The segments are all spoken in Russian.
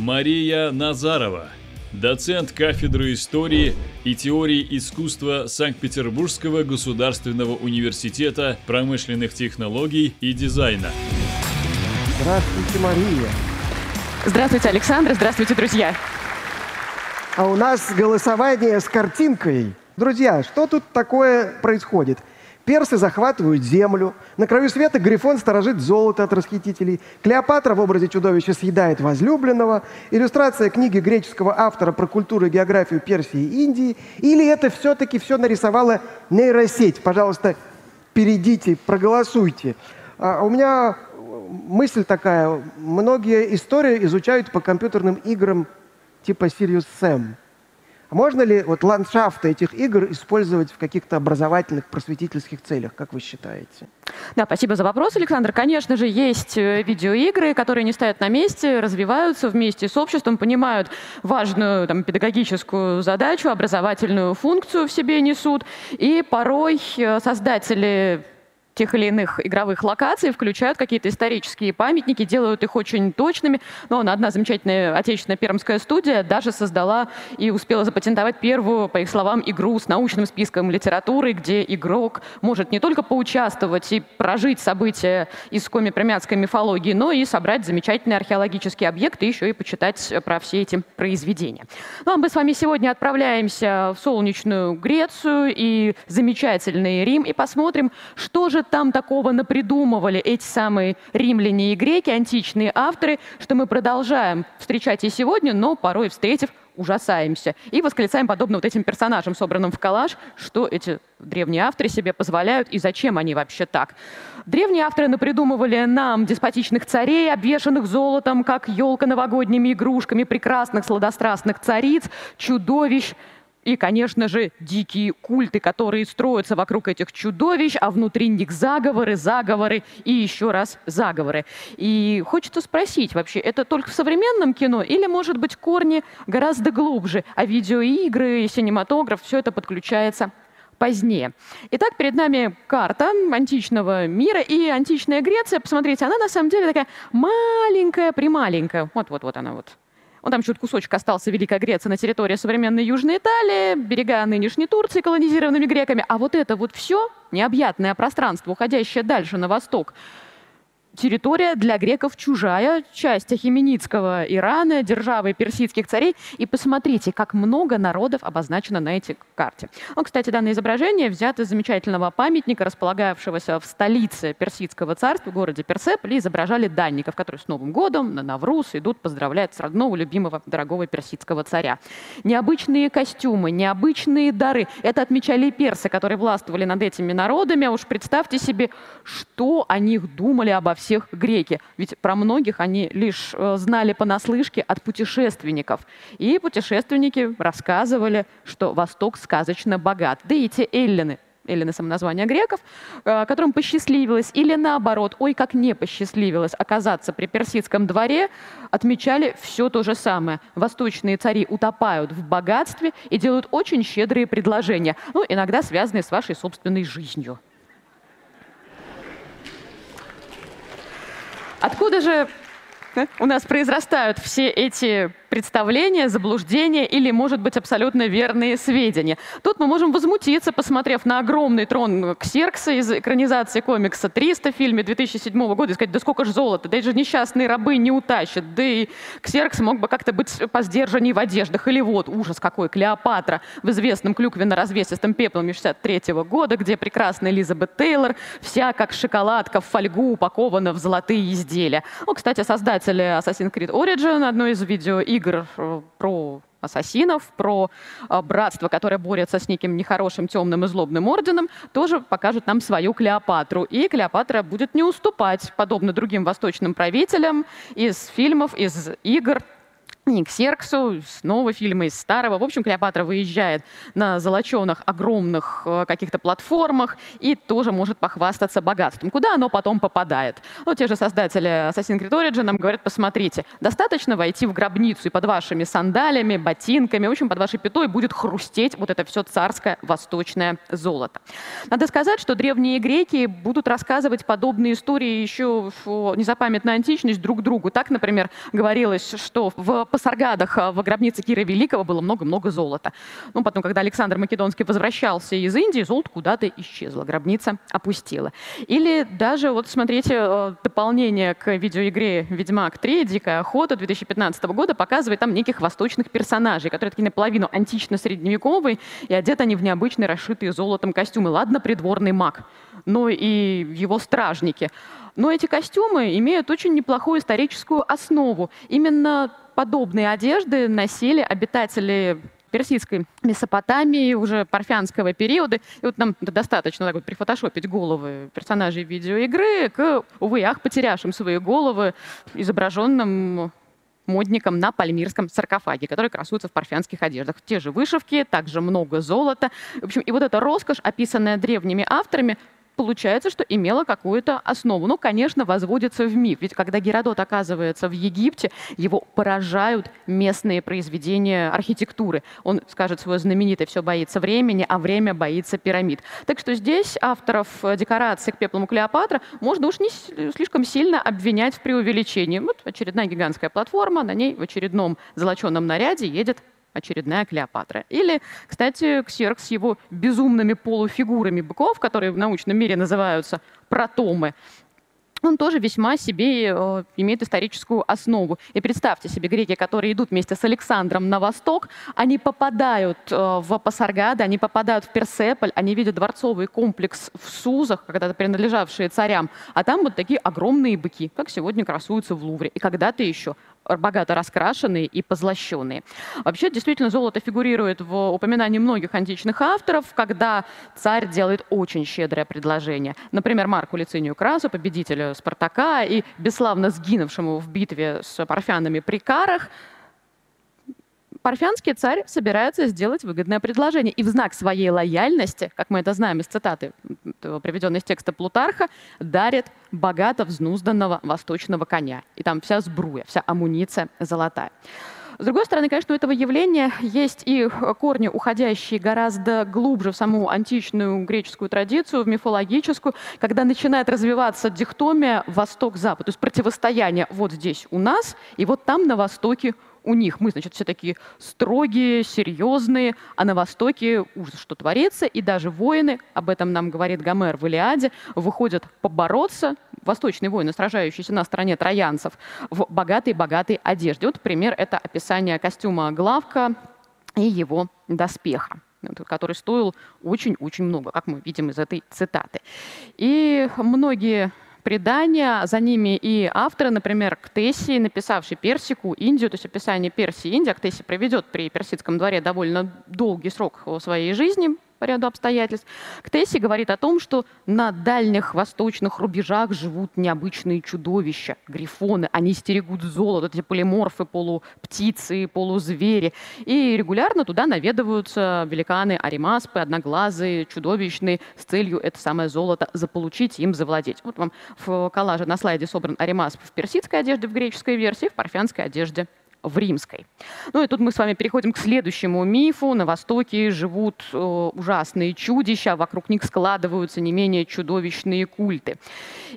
Мария Назарова, доцент кафедры истории и теории искусства Санкт-Петербургского государственного университета промышленных технологий и дизайна. Здравствуйте, Мария. Здравствуйте, Александр. Здравствуйте, друзья. А у нас голосование с картинкой. Друзья, что тут такое происходит? Персы захватывают землю. На краю света Грифон сторожит золото от расхитителей. Клеопатра в образе чудовища съедает возлюбленного. Иллюстрация книги греческого автора про культуру и географию Персии и Индии. Или это все-таки все нарисовала нейросеть? Пожалуйста, перейдите, проголосуйте. А у меня мысль такая. Многие истории изучают по компьютерным играм типа Sirius Sam. А можно ли вот ландшафты этих игр использовать в каких-то образовательных, просветительских целях, как вы считаете? Да, спасибо за вопрос, Александр. Конечно же, есть э, видеоигры, которые не стоят на месте, развиваются вместе с обществом, понимают важную там, педагогическую задачу, образовательную функцию в себе несут. И порой э, создатели тех или иных игровых локаций, включают какие-то исторические памятники, делают их очень точными. Но одна замечательная отечественная пермская студия даже создала и успела запатентовать первую, по их словам, игру с научным списком литературы, где игрок может не только поучаствовать и прожить события из коми-премятской мифологии, но и собрать замечательные археологические объекты, еще и почитать про все эти произведения. Ну а мы с вами сегодня отправляемся в солнечную Грецию и замечательный Рим и посмотрим, что же там такого напридумывали эти самые римляне и греки, античные авторы, что мы продолжаем встречать и сегодня, но порой встретив, ужасаемся. И восклицаем подобно вот этим персонажам, собранным в коллаж, что эти древние авторы себе позволяют и зачем они вообще так. Древние авторы напридумывали нам деспотичных царей, обвешанных золотом, как елка новогодними игрушками, прекрасных сладострастных цариц, чудовищ, и, конечно же, дикие культы, которые строятся вокруг этих чудовищ, а внутри них заговоры, заговоры и еще раз заговоры. И хочется спросить вообще, это только в современном кино или, может быть, корни гораздо глубже, а видеоигры синематограф, все это подключается позднее. Итак, перед нами карта античного мира и античная Греция. Посмотрите, она на самом деле такая маленькая-прималенькая. Вот-вот-вот она вот он там чуть кусочек остался Великая Греция на территории современной Южной Италии, берега нынешней Турции, колонизированными греками. А вот это вот все, необъятное пространство, уходящее дальше на восток, территория для греков чужая, часть Ахименидского Ирана, державы персидских царей. И посмотрите, как много народов обозначено на этой карте. Ну, кстати, данное изображение взято из замечательного памятника, располагавшегося в столице персидского царства, в городе Персеполе, изображали данников, которые с Новым годом на Навруз идут поздравлять с родного, любимого, дорогого персидского царя. Необычные костюмы, необычные дары. Это отмечали и персы, которые властвовали над этими народами. А уж представьте себе, что о них думали обо всех греки. Ведь про многих они лишь э, знали понаслышке от путешественников. И путешественники рассказывали, что Восток сказочно богат. Да и те эллины, эллины самоназвания греков, э, которым посчастливилось, или наоборот, ой, как не посчастливилось оказаться при персидском дворе, отмечали все то же самое. Восточные цари утопают в богатстве и делают очень щедрые предложения, ну, иногда связанные с вашей собственной жизнью. Откуда же у нас произрастают все эти представления, заблуждения или, может быть, абсолютно верные сведения. Тут мы можем возмутиться, посмотрев на огромный трон Ксеркса из экранизации комикса 300 в фильме 2007 года и сказать, да сколько же золота, да же несчастные рабы не утащат, да и Ксеркс мог бы как-то быть по сдержанней в одеждах. Или вот, ужас какой, Клеопатра в известном клюквенно-развесистом пеплом 63 -го года, где прекрасная Элизабет Тейлор вся как шоколадка в фольгу упакована в золотые изделия. Ну, кстати, создатели Assassin's Creed Origin, одной из видеоигр, игр э, про ассасинов, про э, братство, которое борется с неким нехорошим, темным и злобным орденом, тоже покажет нам свою Клеопатру. И Клеопатра будет не уступать, подобно другим восточным правителям, из фильмов, из игр, к Серксу, снова фильмы из старого. В общем, Клеопатра выезжает на золоченых огромных э, каких-то платформах и тоже может похвастаться богатством. Куда оно потом попадает? Ну, те же создатели Assassin's Creed Origin нам говорят, посмотрите, достаточно войти в гробницу, и под вашими сандалями, ботинками, в общем, под вашей пятой будет хрустеть вот это все царское восточное золото. Надо сказать, что древние греки будут рассказывать подобные истории еще в незапамятную античность друг другу. Так, например, говорилось, что в Пасаргадах а, в гробнице Кира Великого было много-много золота. Ну, потом, когда Александр Македонский возвращался из Индии, золото куда-то исчезло, гробница опустила. Или даже, вот смотрите, э, дополнение к видеоигре «Ведьмак 3. Дикая охота» 2015 года показывает там неких восточных персонажей, которые такие наполовину антично-средневековые, и одеты они в необычные, расшитые золотом костюмы. Ладно, придворный маг, но и его стражники. Но эти костюмы имеют очень неплохую историческую основу. Именно подобные одежды носили обитатели персидской Месопотамии, уже парфянского периода. И вот нам достаточно так вот прифотошопить головы персонажей видеоигры к, увы, ах, потерявшим свои головы, изображенным модником на пальмирском саркофаге, который красуется в парфянских одеждах. Те же вышивки, также много золота. В общем, и вот эта роскошь, описанная древними авторами, получается, что имела какую-то основу. Ну, конечно, возводится в миф. Ведь когда Геродот оказывается в Египте, его поражают местные произведения архитектуры. Он скажет свое знаменитое «все боится времени, а время боится пирамид». Так что здесь авторов декорации к пеплому Клеопатра можно уж не слишком сильно обвинять в преувеличении. Вот очередная гигантская платформа, на ней в очередном золоченом наряде едет очередная Клеопатра. Или, кстати, Ксеркс с его безумными полуфигурами быков, которые в научном мире называются протомы, он тоже весьма себе э, имеет историческую основу. И представьте себе, греки, которые идут вместе с Александром на восток, они попадают э, в Пасаргады, они попадают в Персеполь, они видят дворцовый комплекс в Сузах, когда-то принадлежавшие царям, а там вот такие огромные быки, как сегодня красуются в Лувре. И когда-то еще богато раскрашенные и позлощенные. Вообще, действительно, золото фигурирует в упоминании многих античных авторов, когда царь делает очень щедрое предложение. Например, Марку Лицинию Красу, победителю Спартака и бесславно сгинувшему в битве с парфянами при Карах, парфянский царь собирается сделать выгодное предложение. И в знак своей лояльности, как мы это знаем из цитаты, приведенной из текста Плутарха, дарит богато взнузданного восточного коня. И там вся сбруя, вся амуниция золотая. С другой стороны, конечно, у этого явления есть и корни, уходящие гораздо глубже в саму античную греческую традицию, в мифологическую, когда начинает развиваться дихтомия восток-запад, то есть противостояние вот здесь у нас и вот там на востоке у них. Мы, значит, все такие строгие, серьезные, а на Востоке ужас, что творится, и даже воины, об этом нам говорит Гомер в Илиаде, выходят побороться, восточные воины, сражающиеся на стороне троянцев, в богатой-богатой одежде. Вот пример — это описание костюма Главка и его доспеха который стоил очень-очень много, как мы видим из этой цитаты. И многие предания, за ними и авторы, например, Ктеси, написавший Персику, Индию, то есть описание Персии Индии. Ктеси проведет при персидском дворе довольно долгий срок своей жизни, по ряду обстоятельств. Ктесси говорит о том, что на дальних восточных рубежах живут необычные чудовища, грифоны. Они стерегут золото, эти полиморфы, полуптицы, полузвери. И регулярно туда наведываются великаны аримаспы, одноглазые, чудовищные, с целью это самое золото заполучить, им завладеть. Вот вам в коллаже на слайде собран аримасп в персидской одежде в греческой версии, в парфянской одежде в римской. Ну и тут мы с вами переходим к следующему мифу. На Востоке живут э, ужасные чудища, вокруг них складываются не менее чудовищные культы.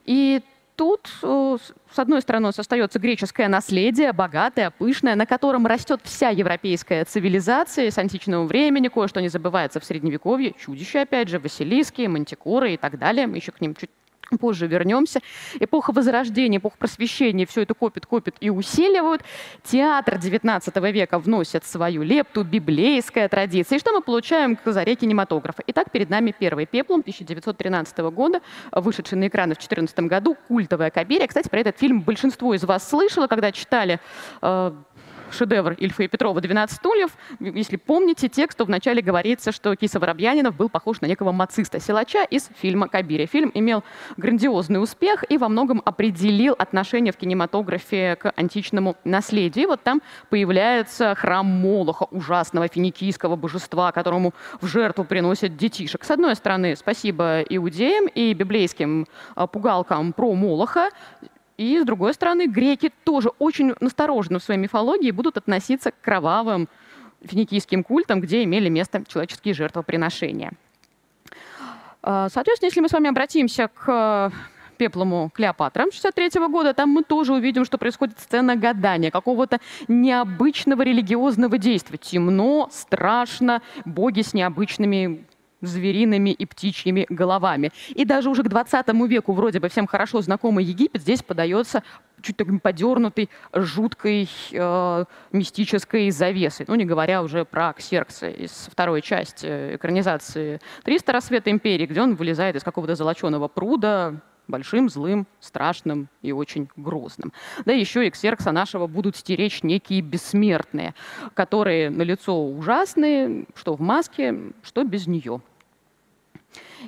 И тут, э, с одной стороны, остается греческое наследие, богатое, пышное, на котором растет вся европейская цивилизация с античного времени, кое-что не забывается в Средневековье, чудища, опять же, Василиски, Мантикоры и так далее. Мы еще к ним чуть позже вернемся. Эпоха Возрождения, эпоха Просвещения все это копит, копит и усиливают. Театр XIX века вносит свою лепту, библейская традиция. И что мы получаем к заре кинематографа? Итак, перед нами первый пеплом 1913 года, вышедший на экраны в 2014 году, культовая Кабирия. Кстати, про этот фильм большинство из вас слышало, когда читали э, шедевр Ильфа и Петрова «12 стульев». Если помните текст, то вначале говорится, что Киса Воробьянинов был похож на некого мациста-силача из фильма «Кабири». Фильм имел грандиозный успех и во многом определил отношение в кинематографе к античному наследию. И вот там появляется храм Молоха, ужасного финикийского божества, которому в жертву приносят детишек. С одной стороны, спасибо иудеям и библейским а, пугалкам про Молоха. И, с другой стороны, греки тоже очень настороженно в своей мифологии будут относиться к кровавым финикийским культам, где имели место человеческие жертвоприношения. А, соответственно, если мы с вами обратимся к пеплому Клеопатра 63 года, там мы тоже увидим, что происходит сцена гадания, какого-то необычного религиозного действия. Темно, страшно, боги с необычными звериными и птичьими головами. И даже уже к 20 веку вроде бы всем хорошо знакомый Египет здесь подается чуть таким подернутой, жуткой э, мистической завесой. Ну, не говоря уже про Ксеркса из второй части экранизации «300 рассвета империи», где он вылезает из какого-то золоченого пруда, большим, злым, страшным и очень грозным. Да еще и Ксеркса нашего будут стеречь некие бессмертные, которые на лицо ужасные, что в маске, что без нее.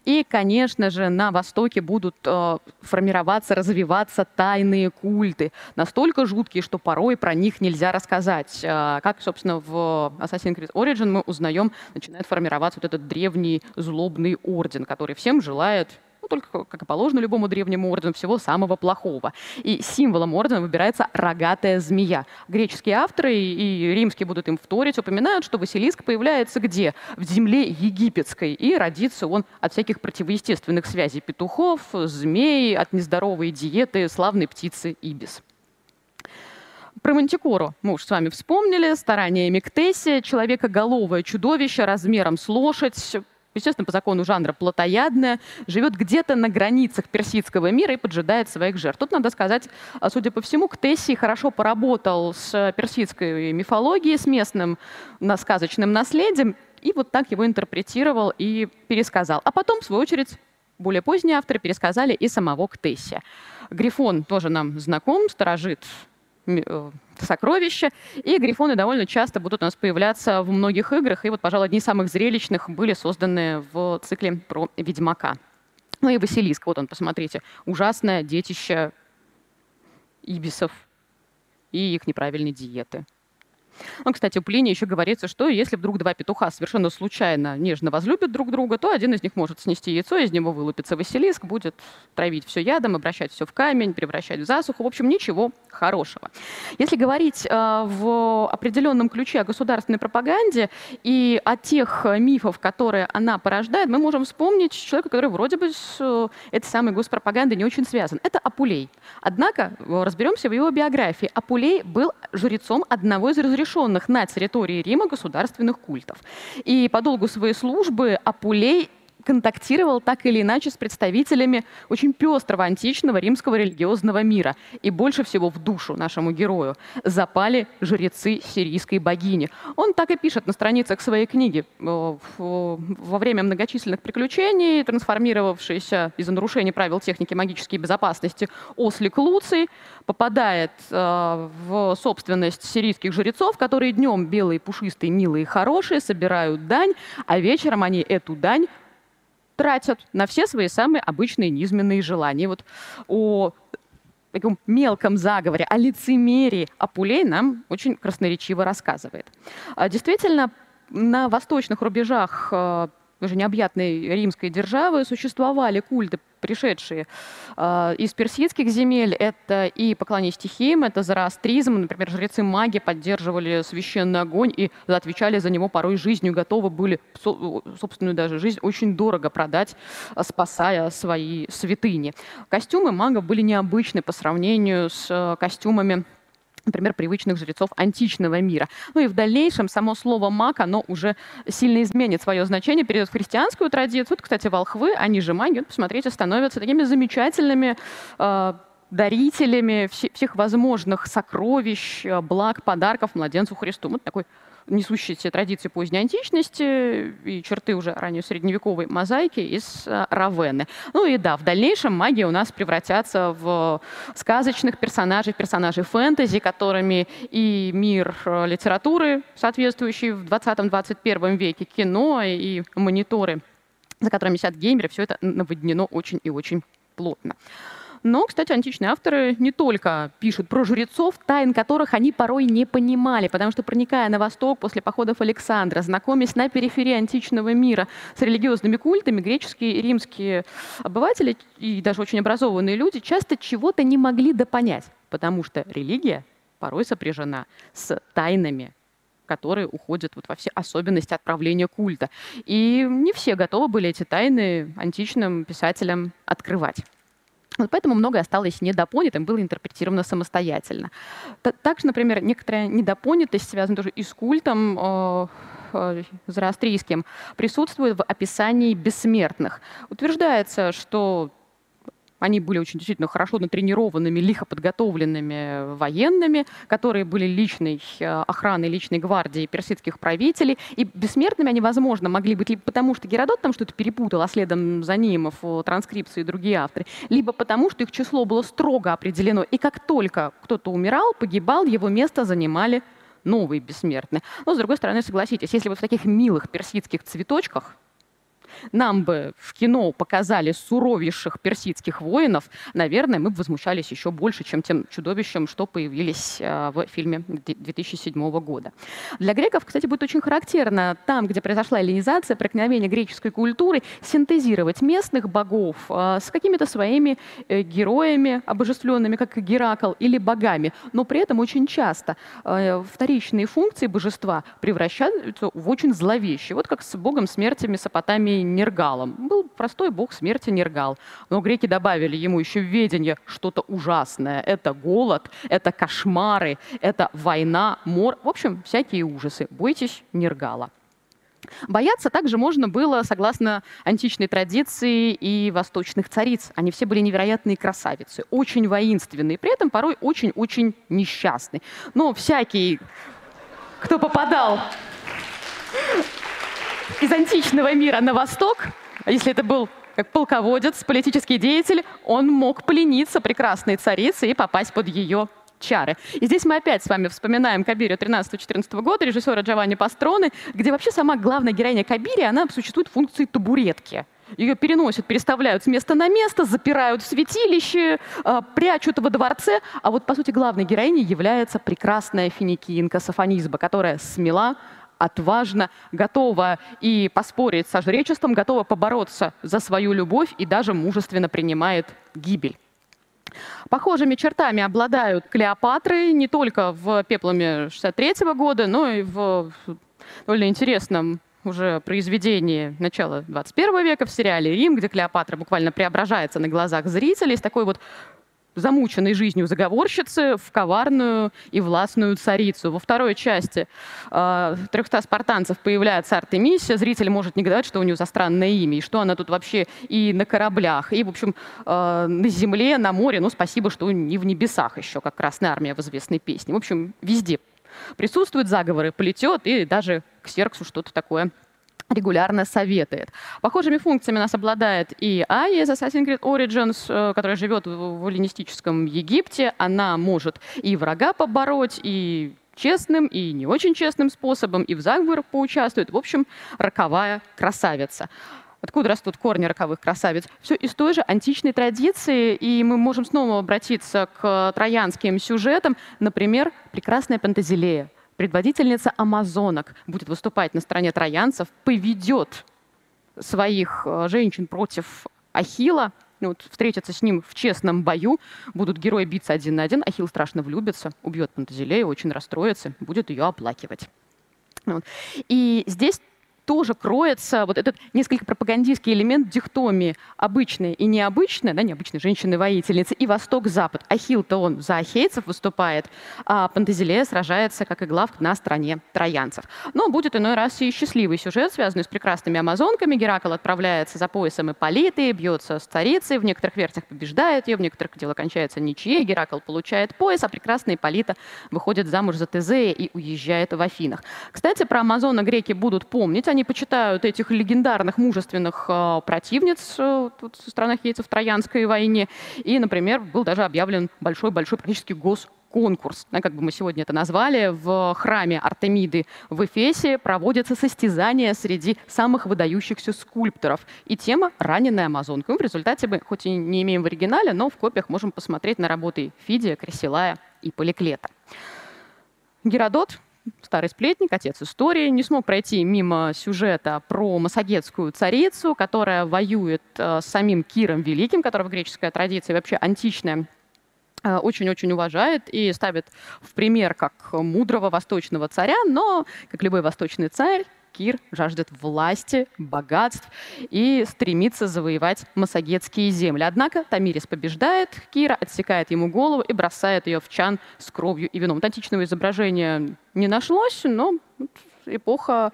И, конечно же, на Востоке будут э, формироваться, развиваться тайные культы, настолько жуткие, что порой про них нельзя рассказать. Э, как, собственно, в Assassin's Creed Origin мы узнаем, начинает формироваться вот этот древний злобный орден, который всем желает ну, только, как и положено любому древнему ордену, всего самого плохого. И символом ордена выбирается рогатая змея. Греческие авторы и римские будут им вторить, упоминают, что Василиск появляется где? В земле египетской. И родится он от всяких противоестественных связей петухов, змей, от нездоровой диеты славной птицы Ибис. Про Мантикору мы уж с вами вспомнили. Старание Мектесия, человекоголовое чудовище размером с лошадь, естественно, по закону жанра плотоядная, живет где-то на границах персидского мира и поджидает своих жертв. Тут надо сказать, а, судя по всему, Ктесси хорошо поработал с персидской мифологией, с местным сказочным наследием, и вот так его интерпретировал и пересказал. А потом, в свою очередь, более поздние авторы пересказали и самого Ктесси. Грифон тоже нам знаком, сторожит сокровища. И грифоны довольно часто будут у нас появляться в многих играх. И вот, пожалуй, одни из самых зрелищных были созданы в цикле про Ведьмака. Ну и Василиск, вот он, посмотрите. Ужасное детище ибисов и их неправильной диеты. Ну, кстати, у Плиния еще говорится, что если вдруг два петуха совершенно случайно нежно возлюбят друг друга, то один из них может снести яйцо, из него вылупится Василиск, будет травить все ядом, обращать все в камень, превращать в засуху. В общем, ничего хорошего. Если говорить э, в определенном ключе о государственной пропаганде и о тех мифах, которые она порождает, мы можем вспомнить человека, который вроде бы с э, этой самой госпропагандой не очень связан. Это Апулей. Однако э, разберемся в его биографии. Апулей был жрецом одного из разрешенных разрешенных на территории Рима государственных культов. И по долгу своей службы Апулей контактировал так или иначе с представителями очень пестрого античного римского религиозного мира. И больше всего в душу нашему герою запали жрецы сирийской богини. Он так и пишет на страницах своей книги. Э, во время многочисленных приключений, трансформировавшийся из-за нарушения правил техники магической безопасности ослик Луций попадает э, в собственность сирийских жрецов, которые днем белые, пушистые, милые хорошие собирают дань, а вечером они эту дань тратят на все свои самые обычные низменные желания. Вот о таком мелком заговоре, о лицемерии Апулей нам очень красноречиво рассказывает. А, действительно, на восточных рубежах э, уже необъятной римской державы существовали культы пришедшие э, из персидских земель. Это и поклонение стихиям, это зороастризм. Например, жрецы маги поддерживали священный огонь и отвечали за него порой жизнью, готовы были собственную даже жизнь очень дорого продать, спасая свои святыни. Костюмы магов были необычны по сравнению с э, костюмами например, привычных жрецов античного мира. Ну и в дальнейшем само слово «маг», оно уже сильно изменит свое значение, перейдет в христианскую традицию. Вот, кстати, волхвы, они же маги, вот, посмотрите, становятся такими замечательными э, дарителями всех возможных сокровищ, благ, подарков младенцу Христу. Вот такой несущие все традиции поздней античности и черты уже ранее средневековой мозаики из э, Равенны. Ну и да, в дальнейшем магия у нас превратятся в сказочных персонажей, персонажей фэнтези, которыми и мир э, литературы, соответствующий в 20-21 веке, кино и мониторы, за которыми сидят геймеры, все это наводнено очень и очень плотно. Но, кстати, античные авторы не только пишут про жрецов, тайн которых они порой не понимали, потому что, проникая на восток после походов Александра, знакомясь на периферии античного мира с религиозными культами, греческие и римские обыватели и даже очень образованные люди часто чего-то не могли допонять, потому что религия порой сопряжена с тайнами, которые уходят вот во все особенности отправления культа. И не все готовы были эти тайны античным писателям открывать. Вот поэтому многое осталось недопонятым, было интерпретировано самостоятельно. Также, например, некоторая недопонятость, связанная тоже и с культом, э, э, зороастрийским, присутствует в описании бессмертных. Утверждается, что они были очень действительно хорошо натренированными, лихо подготовленными военными, которые были личной э, охраной, личной гвардией персидских правителей. И бессмертными они, возможно, могли быть либо потому, что Геродот там что-то перепутал, а следом за ним в транскрипции и другие авторы, либо потому, что их число было строго определено. И как только кто-то умирал, погибал, его место занимали новые бессмертные. Но, с другой стороны, согласитесь, если вот в таких милых персидских цветочках нам бы в кино показали суровейших персидских воинов, наверное, мы бы возмущались еще больше, чем тем чудовищем, что появились э, в фильме 2007 года. Для греков, кстати, будет очень характерно там, где произошла эллинизация, проникновение греческой культуры, синтезировать местных богов э, с какими-то своими э, героями, обожествленными, как Геракл, или богами. Но при этом очень часто вторичные функции божества превращаются в очень зловещие. Вот как с богом смерти Месопотамии Нергалом. Был простой бог смерти Нергал. Но греки добавили ему еще ведение что-то ужасное. Это голод, это кошмары, это война, мор. В общем, всякие ужасы. Бойтесь Нергала. Бояться также можно было, согласно античной традиции и восточных цариц. Они все были невероятные красавицы, очень воинственные, при этом порой очень-очень несчастные. Но всякий, кто попадал из античного мира на восток, а если это был как полководец, политический деятель, он мог плениться прекрасной царицы и попасть под ее чары. И здесь мы опять с вами вспоминаем Кабирию 13-14 года, режиссера Джованни Пастроны, где вообще сама главная героиня Кабири, она существует в функции табуретки. Ее переносят, переставляют с места на место, запирают в святилище, э, прячут во дворце. А вот, по сути, главной героиней является прекрасная финикинка Сафонизба, которая смела, отважна, готова и поспорить со жречеством, готова побороться за свою любовь и даже мужественно принимает гибель. Похожими чертами обладают Клеопатры не только в «Пепломе» 63 года, но и в довольно интересном уже произведении начала 21 века в сериале «Рим», где Клеопатра буквально преображается на глазах зрителей с такой вот замученной жизнью заговорщицы в коварную и властную царицу. Во второй части э, «300 спартанцев» появляется Артемисия. Зритель может негодовать, что у нее за странное имя, и что она тут вообще и на кораблях, и, в общем, э, на земле, на море. Ну, спасибо, что не в небесах еще, как Красная Армия в известной песне. В общем, везде присутствуют заговоры, плетет, и даже к Серксу что-то такое регулярно советует. Похожими функциями нас обладает и Ая из Assassin's Creed Origins, э, которая живет в эллинистическом Египте. Она может и врага побороть, и честным, и не очень честным способом, и в заговорах поучаствует. В общем, роковая красавица. Откуда растут корни роковых красавиц? Все из той же античной традиции, и мы можем снова обратиться к троянским сюжетам. Например, прекрасная Пантазилея, предводительница амазонок будет выступать на стороне троянцев, поведет своих э, женщин против Ахила, ну, вот, встретятся с ним в честном бою, будут герои биться один на один, Ахилл страшно влюбится, убьет Пантазилею, очень расстроится, будет ее оплакивать. Вот. И здесь тоже кроется вот этот несколько пропагандистский элемент дихтомии обычная и необычная, да, необычная женщины-воительницы, и Восток-Запад. Ахилл-то он за ахейцев выступает, а Пантазилея сражается, как и главк, на стороне троянцев. Но будет иной раз и счастливый сюжет, связанный с прекрасными амазонками. Геракл отправляется за поясом Ипполиты, бьется с царицей, в некоторых версиях побеждает ее, в некоторых дело кончается ничьей, Геракл получает пояс, а прекрасная Ипполита выходит замуж за Тезея и уезжает в Афинах. Кстати, про Амазона греки будут помнить, они почитают этих легендарных мужественных э, противниц э, тут, со стороны хейцев в Троянской войне. И, например, был даже объявлен большой-большой практически гос конкурс, как бы мы сегодня это назвали, в храме Артемиды в Эфесе проводятся состязания среди самых выдающихся скульпторов. И тема «Раненая амазонка». Мы в результате мы, хоть и не имеем в оригинале, но в копиях можем посмотреть на работы Фидия, Кресилая и Поликлета. Геродот старый сплетник, отец истории, не смог пройти мимо сюжета про массагетскую царицу, которая воюет э, с самим Киром Великим, которого греческая традиция вообще античная э, очень-очень уважает и ставит в пример как мудрого восточного царя, но, как любой восточный царь, Кир жаждет власти, богатств и стремится завоевать массагетские земли. Однако Тамирис побеждает Кира, отсекает ему голову и бросает ее в чан с кровью и вином. Античного изображения не нашлось, но эпоха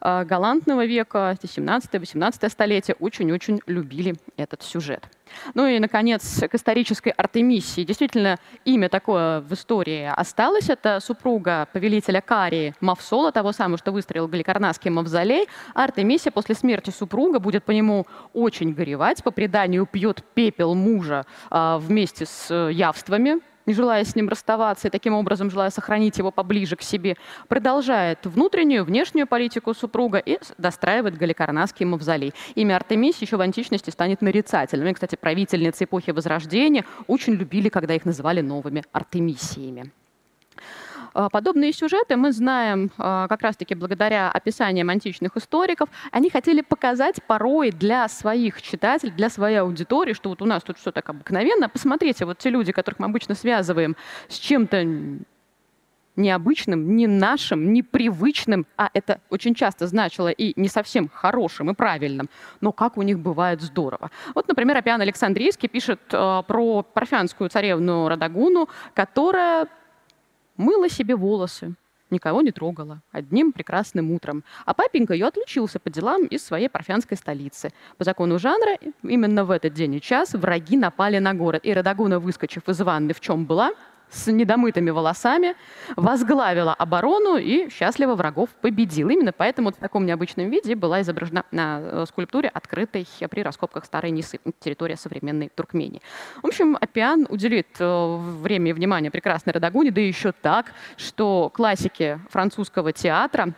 э, галантного века, 17-18 столетие, очень-очень любили этот сюжет. Ну и, наконец, к исторической Артемисии. Действительно, имя такое в истории осталось. Это супруга повелителя Карии Мавсола, того самого, что выстроил Галикарнасский мавзолей. А после смерти супруга будет по нему очень горевать. По преданию пьет пепел мужа а, вместе с явствами, не желая с ним расставаться и таким образом желая сохранить его поближе к себе, продолжает внутреннюю, внешнюю политику супруга и достраивает Галикарнасский мавзолей. Имя Артемис еще в античности станет нарицательным. И, кстати, правительницы эпохи Возрождения очень любили, когда их называли новыми Артемисиями. А, подобные сюжеты мы знаем а, как раз-таки благодаря описаниям античных историков. Они хотели показать порой для своих читателей, для своей аудитории, что вот у нас тут все так обыкновенно. Посмотрите, вот те люди, которых мы обычно связываем с чем-то необычным, не нашим, непривычным, а это очень часто значило и не совсем хорошим и правильным, но как у них бывает здорово. Вот, например, Апиан Александрийский пишет э, про парфянскую царевну Радагуну, которая мыла себе волосы, никого не трогала, одним прекрасным утром. А папенька ее отлучился по делам из своей парфянской столицы. По закону жанра, именно в этот день и час враги напали на город, и Радагуна, выскочив из ванны, в чем была, с недомытыми волосами, возглавила оборону и счастливо врагов победила. Именно поэтому в таком необычном виде была изображена на э, скульптуре, открытой при раскопках Старой Нисы, территория современной Туркмении. В общем, Апиан уделит э, время и внимание прекрасной Радагуне, да еще так, что классики французского театра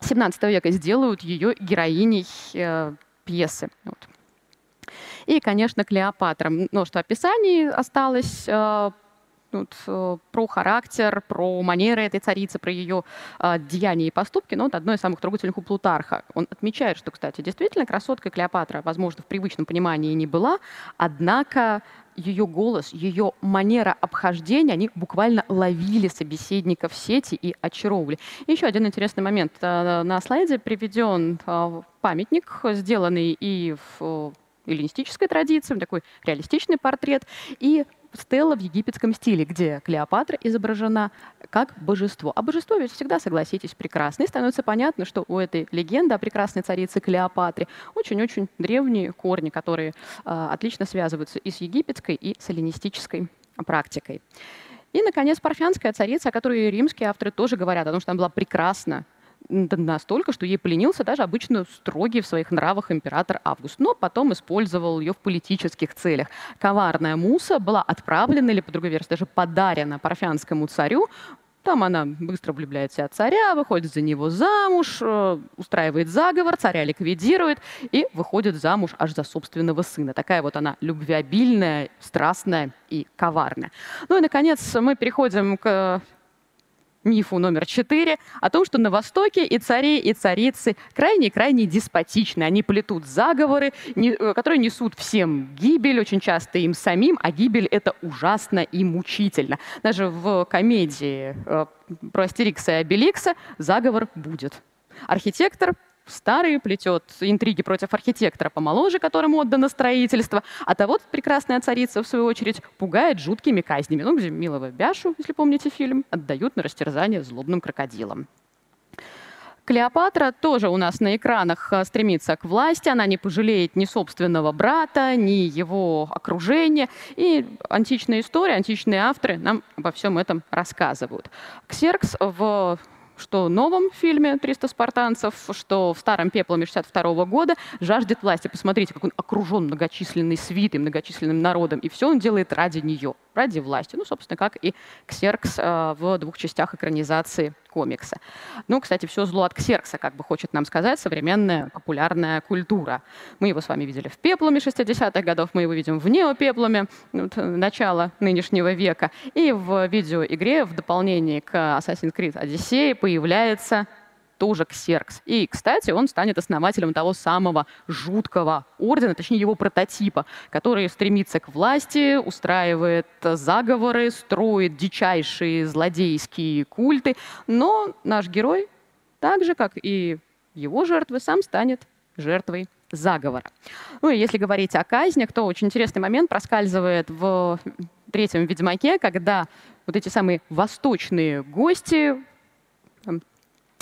17 века сделают ее героиней э, пьесы. И, конечно, Клеопатра. Множество описаний осталось вот, э, про характер, про манеры этой царицы, про ее э, деяния и поступки. Но вот одно из самых трогательных у Плутарха. Он отмечает, что, кстати, действительно красотка Клеопатра, возможно, в привычном понимании не была, однако ее голос, ее манера обхождения, они буквально ловили собеседников в сети и очаровывали. И еще один интересный момент. Э, на слайде приведен памятник, сделанный и в эллинистической традиции, такой реалистичный портрет, и стела в египетском стиле, где Клеопатра изображена как божество. А божество ведь всегда, согласитесь, прекрасно. И становится понятно, что у этой легенды о прекрасной царице Клеопатре очень-очень древние корни, которые э, отлично связываются и с египетской, и с эллинистической практикой. И, наконец, парфянская царица, о которой римские авторы тоже говорят, о том, что она была прекрасна, настолько, что ей поленился даже обычно строгий в своих нравах император Август, но потом использовал ее в политических целях. Коварная Муса была отправлена, или, по другой версии, даже подарена парфянскому царю, там она быстро влюбляется от царя, выходит за него замуж, э, устраивает заговор, царя ликвидирует и выходит замуж аж за собственного сына. Такая вот она любвеобильная, страстная и коварная. Ну и, наконец, мы переходим к мифу номер четыре о том, что на Востоке и цари, и царицы крайне-крайне деспотичны. Они плетут заговоры, э, которые несут всем гибель, очень часто им самим, а гибель — это ужасно и мучительно. Даже в комедии э, про Астерикса и Обеликса заговор будет. Архитектор старый, плетет интриги против архитектора помоложе, которому отдано строительство, а того прекрасная царица, в свою очередь, пугает жуткими казнями. Ну, где милого Бяшу, если помните фильм, отдают на растерзание злобным крокодилам. Клеопатра тоже у нас на экранах э, стремится к власти, она не пожалеет ни собственного брата, ни его окружения. И античная история, античные авторы нам обо всем этом рассказывают. Ксеркс в что в новом фильме «300 спартанцев», что в старом «Пепломе» 62 года жаждет власти. Посмотрите, как он окружен многочисленной свитой, многочисленным народом, и все он делает ради нее, ради власти. Ну, собственно, как и Ксеркс э, в двух частях экранизации комикса. Ну, кстати, все зло от Ксеркса, как бы хочет нам сказать современная популярная культура. Мы его с вами видели в «Пеплуме» 60-х годов, мы его видим в «Неопеплуме» вот, начала нынешнего века. И в видеоигре в дополнении к Assassin's Creed Odyssey появляется тоже Ксеркс. И, кстати, он станет основателем того самого жуткого ордена, точнее его прототипа, который стремится к власти, устраивает заговоры, строит дичайшие злодейские культы. Но наш герой, так же, как и его жертвы, сам станет жертвой заговора. Ну и если говорить о казнях, то очень интересный момент проскальзывает в третьем «Ведьмаке», когда вот эти самые восточные гости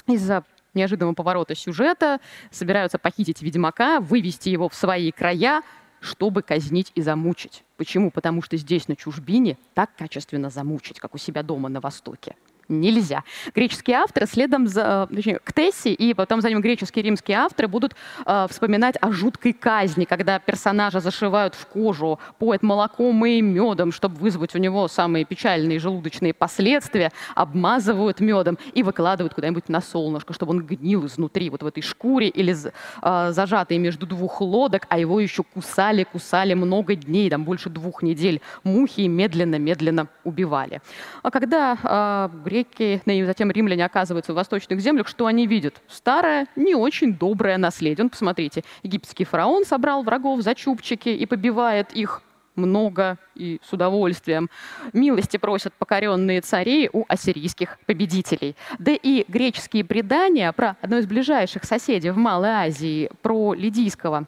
из-за неожиданного поворота сюжета собираются похитить ведьмака, вывести его в свои края, чтобы казнить и замучить. Почему? Потому что здесь, на чужбине, так качественно замучить, как у себя дома на Востоке нельзя. Греческие авторы следом за, э, точнее, к Тессе и потом за ним греческие и римские авторы будут э, вспоминать о жуткой казни, когда персонажа зашивают в кожу, поят молоком и медом, чтобы вызвать у него самые печальные желудочные последствия, обмазывают медом и выкладывают куда-нибудь на солнышко, чтобы он гнил изнутри, вот в этой шкуре или э, зажатый между двух лодок, а его еще кусали, кусали много дней, там больше двух недель. Мухи медленно-медленно убивали. А когда э, греки, и затем римляне оказываются в восточных землях, что они видят? Старое, не очень доброе наследие. Ну, посмотрите, египетский фараон собрал врагов за чубчики и побивает их много и с удовольствием. Милости просят покоренные цари у ассирийских победителей. Да и греческие предания про одно из ближайших соседей в Малой Азии, про лидийского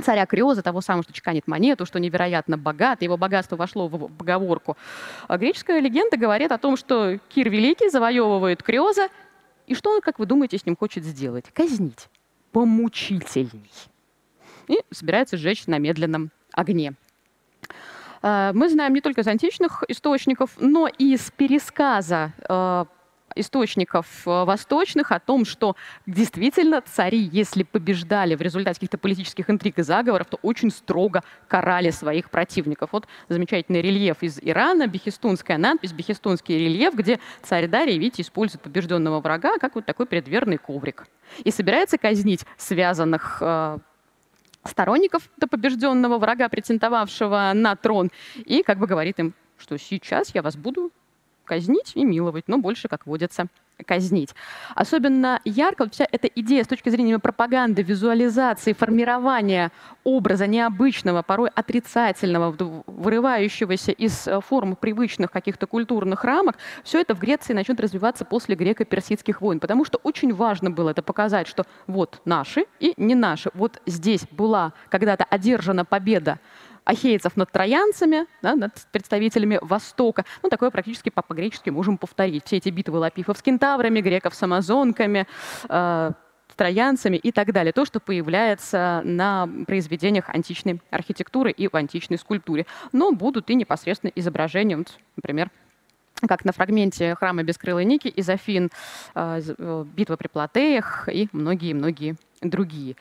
царя Криоза, того самого, что чеканит монету, что невероятно богат, его богатство вошло в поговорку. А греческая легенда говорит о том, что Кир Великий завоевывает Криоза, и что он, как вы думаете, с ним хочет сделать? Казнить. Помучителей. И собирается сжечь на медленном огне. А, мы знаем не только из античных источников, но и из пересказа а, источников э, восточных о том, что действительно цари, если побеждали в результате каких-то политических интриг и заговоров, то очень строго карали своих противников. Вот замечательный рельеф из Ирана, бехистунская надпись, бехистунский рельеф, где царь Дарий, видите, использует побежденного врага как вот такой предверный коврик. И собирается казнить связанных э, сторонников до побежденного врага, претендовавшего на трон, и как бы говорит им, что сейчас я вас буду казнить и миловать, но больше, как водится, казнить. Особенно ярко вот вся эта идея с точки зрения пропаганды, визуализации, формирования образа необычного, порой отрицательного, вырывающегося из э, форм привычных каких-то культурных рамок, все это в Греции начнет развиваться после греко-персидских войн, потому что очень важно было это показать, что вот наши и не наши. Вот здесь была когда-то одержана победа ахейцев над троянцами, да, над представителями Востока. Ну, такое практически по-гречески можем повторить. Все эти битвы лапифов с кентаврами, греков с амазонками, э, троянцами и так далее. То, что появляется на произведениях античной архитектуры и в античной скульптуре. Но будут и непосредственно изображения, вот, например, как на фрагменте храма Бескрылой Ники из Афин, э, э, битва при Платеях и многие-многие другие.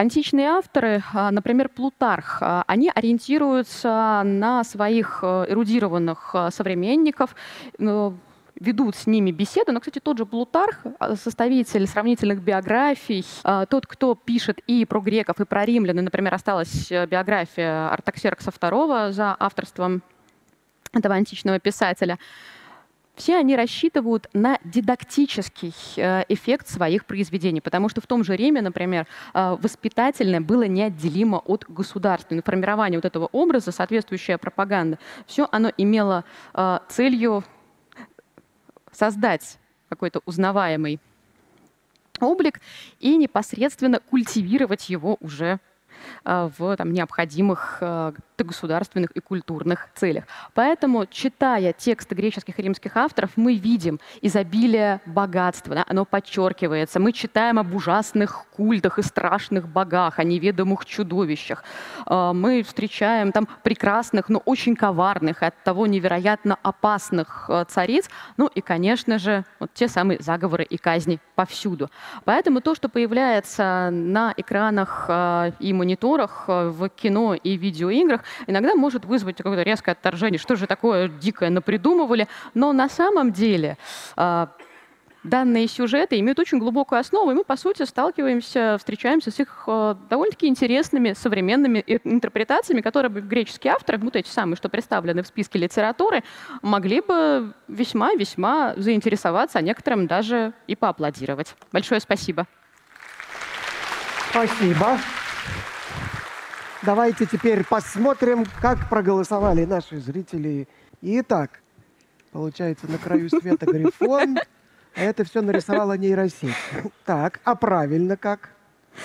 Античные авторы, а, например, Плутарх, а, они ориентируются на своих э, эрудированных а, современников, э, ведут с ними беседы. Но, кстати, тот же Плутарх, составитель сравнительных биографий, тот, кто пишет и про греков, и про римлян, и, например, осталась э, биография Артаксеркса II за авторством этого античного писателя, все они рассчитывают на дидактический э, эффект своих произведений, потому что в том же Риме, например, э, воспитательное было неотделимо от государственного. Формирование вот этого образа, соответствующая пропаганда, все оно имело э, целью создать какой-то узнаваемый облик и непосредственно культивировать его уже в там, необходимых э, государственных и культурных целях. Поэтому, читая тексты греческих и римских авторов, мы видим изобилие богатства, да, оно подчеркивается. Мы читаем об ужасных культах и страшных богах, о неведомых чудовищах. Э, мы встречаем там прекрасных, но очень коварных и от того невероятно опасных цариц. Ну и, конечно же, вот те самые заговоры и казни повсюду. Поэтому то, что появляется на экранах и в кино и видеоиграх, иногда может вызвать какое-то резкое отторжение, что же такое дикое напридумывали. Но на самом деле а, данные сюжеты имеют очень глубокую основу, и мы, по сути, сталкиваемся, встречаемся с их э, довольно-таки интересными современными интерпретациями, которые бы греческие авторы, вот эти самые, что представлены в списке литературы, могли бы весьма-весьма заинтересоваться, а некоторым даже и поаплодировать. Большое спасибо. Спасибо. Давайте теперь посмотрим, как проголосовали наши зрители. Итак, получается, на краю света грифон, а это все нарисовала нейросеть. Так, а правильно как?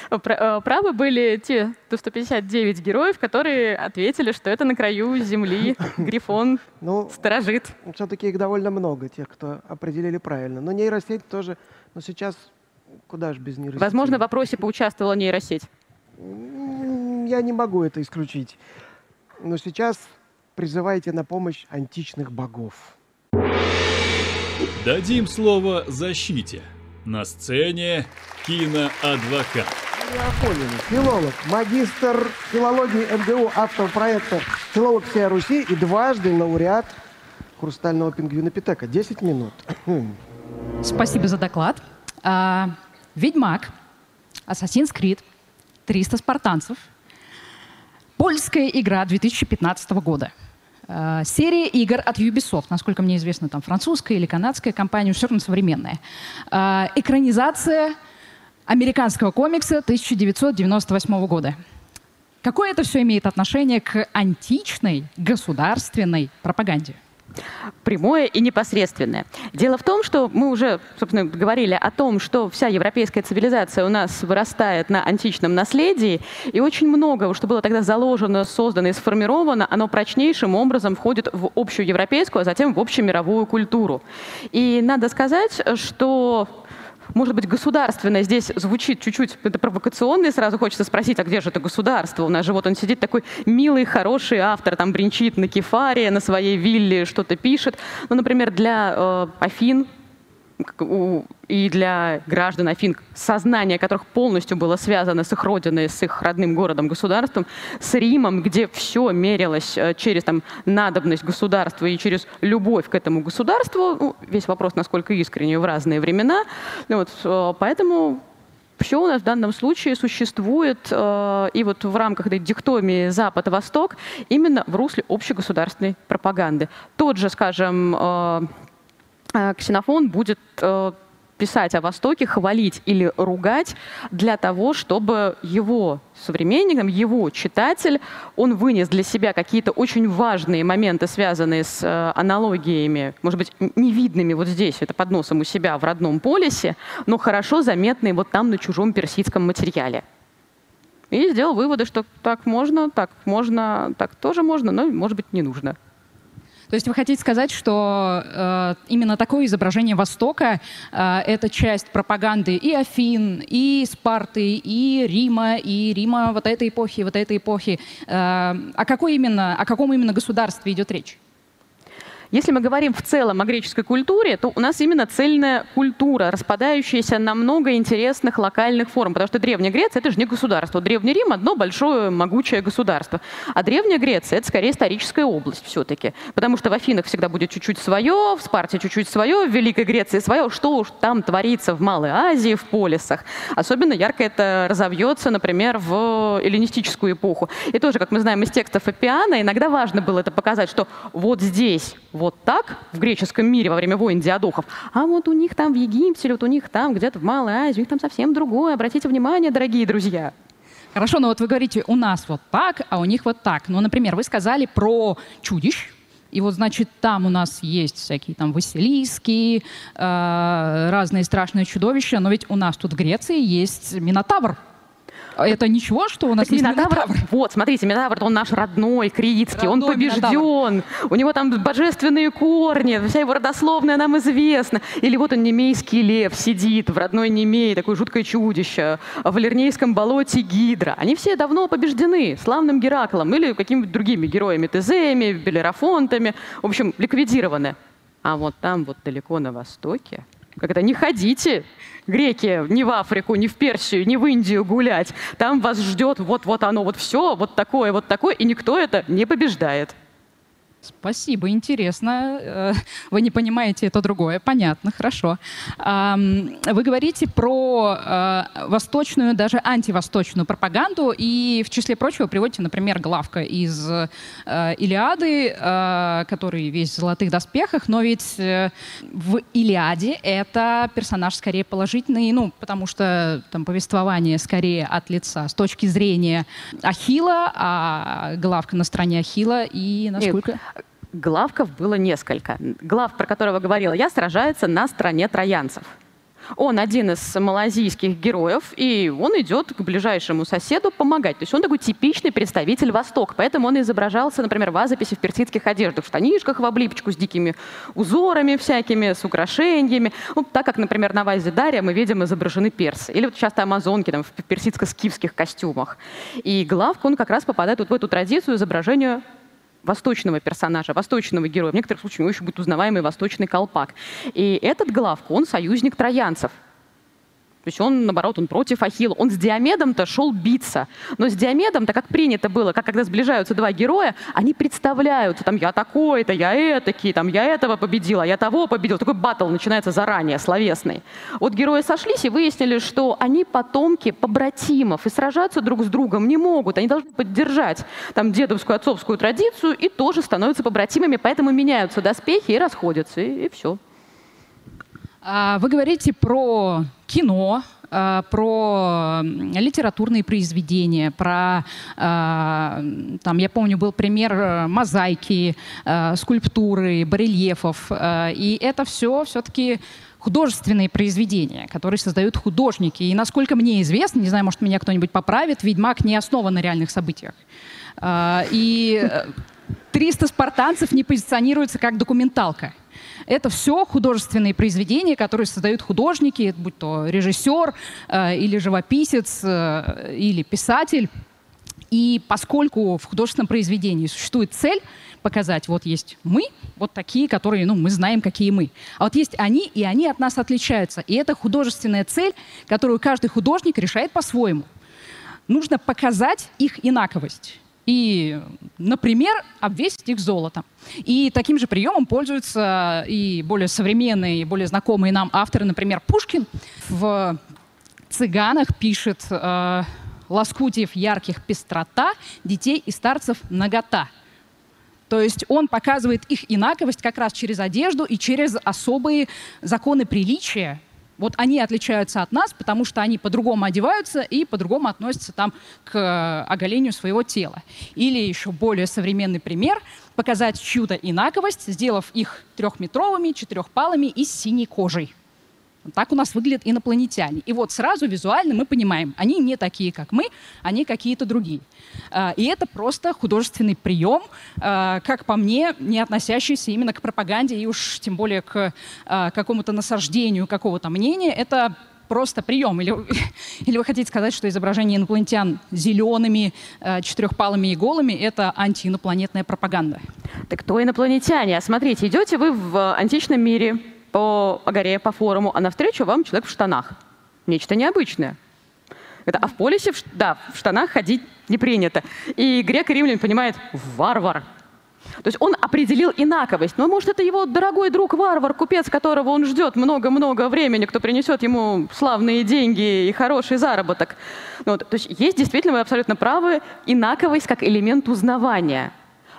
Э, правы были те 159 героев, которые ответили, что это на краю земли грифон ну, сторожит. Все-таки их довольно много, тех, кто определили правильно. Но нейросеть тоже, но сейчас куда же без нейросети? Возможно, в вопросе поучаствовала нейросеть я не могу это исключить. Но сейчас призывайте на помощь античных богов. Дадим слово защите. На сцене киноадвокат. Я понял. Филолог, магистр филологии МГУ, автор проекта «Филолог всей Руси» и дважды лауреат «Хрустального пингвина Питека». Десять минут. Спасибо за доклад. А, Ведьмак, Assassin's Creed, 300 спартанцев – Польская игра 2015 года. Э, серия игр от Ubisoft, насколько мне известно, там французская или канадская компания, все равно современная. Э, экранизация американского комикса 1998 года. Какое это все имеет отношение к античной государственной пропаганде? Прямое и непосредственное. Дело в том, что мы уже, собственно, говорили о том, что вся европейская цивилизация у нас вырастает на античном наследии, и очень много, что было тогда заложено, создано и сформировано, оно прочнейшим образом входит в общую европейскую, а затем в общемировую культуру. И надо сказать, что может быть, государственное здесь звучит чуть-чуть это провокационно, и сразу хочется спросить, а где же это государство? У нас же вот он сидит такой милый, хороший автор, там бренчит на кефаре, на своей вилле что-то пишет. Ну, например, для э, Афин и для граждан Афин, сознание которых полностью было связано с их родиной, с их родным городом, государством, с Римом, где все мерилось э, через там, надобность государства и через любовь к этому государству. Ну, весь вопрос, насколько искренне в разные времена. Ну, вот, э, поэтому все у нас в данном случае существует э, и вот в рамках этой диктомии Запад-Восток именно в русле общегосударственной пропаганды. Тот же, скажем, э, ксенофон будет э, писать о Востоке, хвалить или ругать для того, чтобы его современник, его читатель, он вынес для себя какие-то очень важные моменты, связанные с э, аналогиями, может быть, невидными вот здесь, это под носом у себя в родном полисе, но хорошо заметные вот там на чужом персидском материале. И сделал выводы, что так можно, так можно, так тоже можно, но, может быть, не нужно. То есть вы хотите сказать, что э, именно такое изображение Востока э, это часть пропаганды и Афин, и Спарты, и Рима, и Рима вот этой эпохи, вот этой эпохи. Э, о, какой именно, о каком именно государстве идет речь? Если мы говорим в целом о греческой культуре, то у нас именно цельная культура, распадающаяся на много интересных локальных форм, потому что Древняя Греция — это же не государство. Древний Рим — одно большое могучее государство. А Древняя Греция — это скорее историческая область все-таки, потому что в Афинах всегда будет чуть-чуть свое, в Спарте чуть-чуть свое, в Великой Греции свое. Что уж там творится в Малой Азии, в полисах. Особенно ярко это разовьется, например, в эллинистическую эпоху. И тоже, как мы знаем из текстов Эпиана, иногда важно было это показать, что вот здесь, вот так в греческом мире во время войн диадохов, а вот у них там в Египте, вот у них там где-то в Малой Азии, у них там совсем другое. Обратите внимание, дорогие друзья. Хорошо, но вот вы говорите, у нас вот так, а у них вот так. Ну, например, вы сказали про чудищ, И вот, значит, там у нас есть всякие там Василийские, э, разные страшные чудовища, но ведь у нас тут в Греции есть Минотавр. Это ничего, что у нас есть Минотавр, Минотавр? вот, смотрите, Минотавр, он наш родной, критский, он побежден, у него там божественные корни, вся его родословная нам известна. Или вот он, немейский лев, сидит в родной Немее, такое жуткое чудище, в Лернейском болоте Гидра. Они все давно побеждены славным Гераклом или какими-то другими героями, Тезеями, Белерафонтами, в общем, ликвидированы. А вот там, вот далеко на востоке, когда не ходите, греки, ни в Африку, ни в Персию, ни в Индию гулять. Там вас ждет вот-вот оно, вот все, вот такое, вот такое, и никто это не побеждает. Спасибо, интересно. Э, Вы не понимаете, это другое. Понятно, хорошо. Вы говорите про э, восточную, даже антивосточную пропаганду, и в числе прочего приводите, например, Главка из э, Илиады, который весь в золотых доспехах, но ведь в Илиаде это персонаж скорее положительный, ну, потому что там повествование скорее от лица с точки зрения Ахила, а Главка на стороне Ахила, и насколько... Главков было несколько. Глав, про которого говорила я, сражается на стороне троянцев. Он один из малазийских героев, и он идет к ближайшему соседу помогать. То есть он такой типичный представитель Востока. Поэтому он изображался, например, в азаписи в персидских одеждах, в штанишках в облипочку с дикими узорами всякими, с украшениями. Ну, так как, например, на вазе Дарья мы видим изображены персы. Или вот часто амазонки там, в персидско-скифских костюмах. И Главк, он как раз попадает вот в эту традицию изображения восточного персонажа, восточного героя. В некоторых случаях у него еще будет узнаваемый восточный колпак. И этот Главк, он союзник троянцев. То есть он, наоборот, он против Ахилла. Он с Диомедом-то шел биться. Но с Диомедом-то, как принято было, как когда сближаются два героя, они представляются, там, я такой-то, я этакий, там, я этого победил, а я того победил. Такой батл начинается заранее, словесный. Вот герои сошлись и выяснили, что они потомки побратимов и сражаться друг с другом не могут. Они должны поддержать там дедовскую, отцовскую традицию и тоже становятся побратимами, поэтому меняются доспехи и расходятся, и, и все. А, Вы говорите про кино, а, про литературные произведения, про, а, там, я помню, был пример э, мозаики, а, скульптуры, барельефов. а, И это все все-таки художественные произведения, которые создают художники. И насколько мне известно, не знаю, может, меня кто-нибудь поправит, «Ведьмак» не основан на реальных событиях. И э, 300 спартанцев не позиционируется как документалка. Это все художественные произведения, которые создают художники, будь то режиссер э, или живописец э, или писатель. И поскольку в художественном произведении существует цель показать, вот есть мы, вот такие, которые, ну, мы знаем, какие мы. А вот есть они, и они от нас отличаются. И это художественная цель, которую каждый художник решает по-своему. Нужно показать их инаковость. И, например, обвесить их золотом. И таким же приемом пользуются и более современные, и более знакомые нам авторы. Например, Пушкин в «Цыганах» пишет э, «Лоскутьев ярких пестрота, детей и старцев нагота». То есть он показывает их инаковость как раз через одежду и через особые законы приличия. Вот они отличаются от нас, потому что они по-другому одеваются и по-другому относятся там к э, оголению своего тела. Или еще более современный пример – показать чью-то инаковость, сделав их трехметровыми, четырехпалыми и с синей кожей. Так у нас выглядят инопланетяне. И вот сразу визуально мы понимаем, они не такие, как мы, они какие-то другие. А, И это просто художественный прием, а, как по мне, не относящийся именно к пропаганде и уж тем более к а, какому-то насаждению какого-то мнения. Это просто прием. Или, или вы хотите сказать, что изображение инопланетян зелеными, четырехпалыми и голыми – это антиинопланетная пропаганда? Так кто инопланетяне? А смотрите, идете вы в античном мире по горе, по форуму, а навстречу вам человек в штанах. Нечто необычное. Это, а в полисе, в да, в штанах ходить не принято. И грек и римлян понимает варвар. То есть он определил инаковость. Но, может, это его дорогой друг варвар, купец, которого он ждет много-много времени, кто принесет ему славные деньги и хороший заработок. Ну вот, то есть есть действительно, вы абсолютно правы, инаковость как элемент узнавания.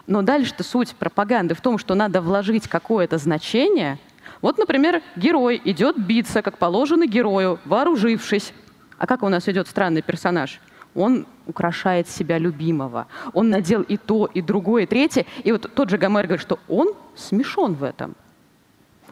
Но дальше-то суть пропаганды в том, что надо вложить какое-то значение. Вот, например, герой идет биться, как положено герою, вооружившись. А как у нас идет странный персонаж? он украшает себя любимого. Он надел и то, и другое, и третье. И вот тот же Гомер говорит, что он смешон в этом.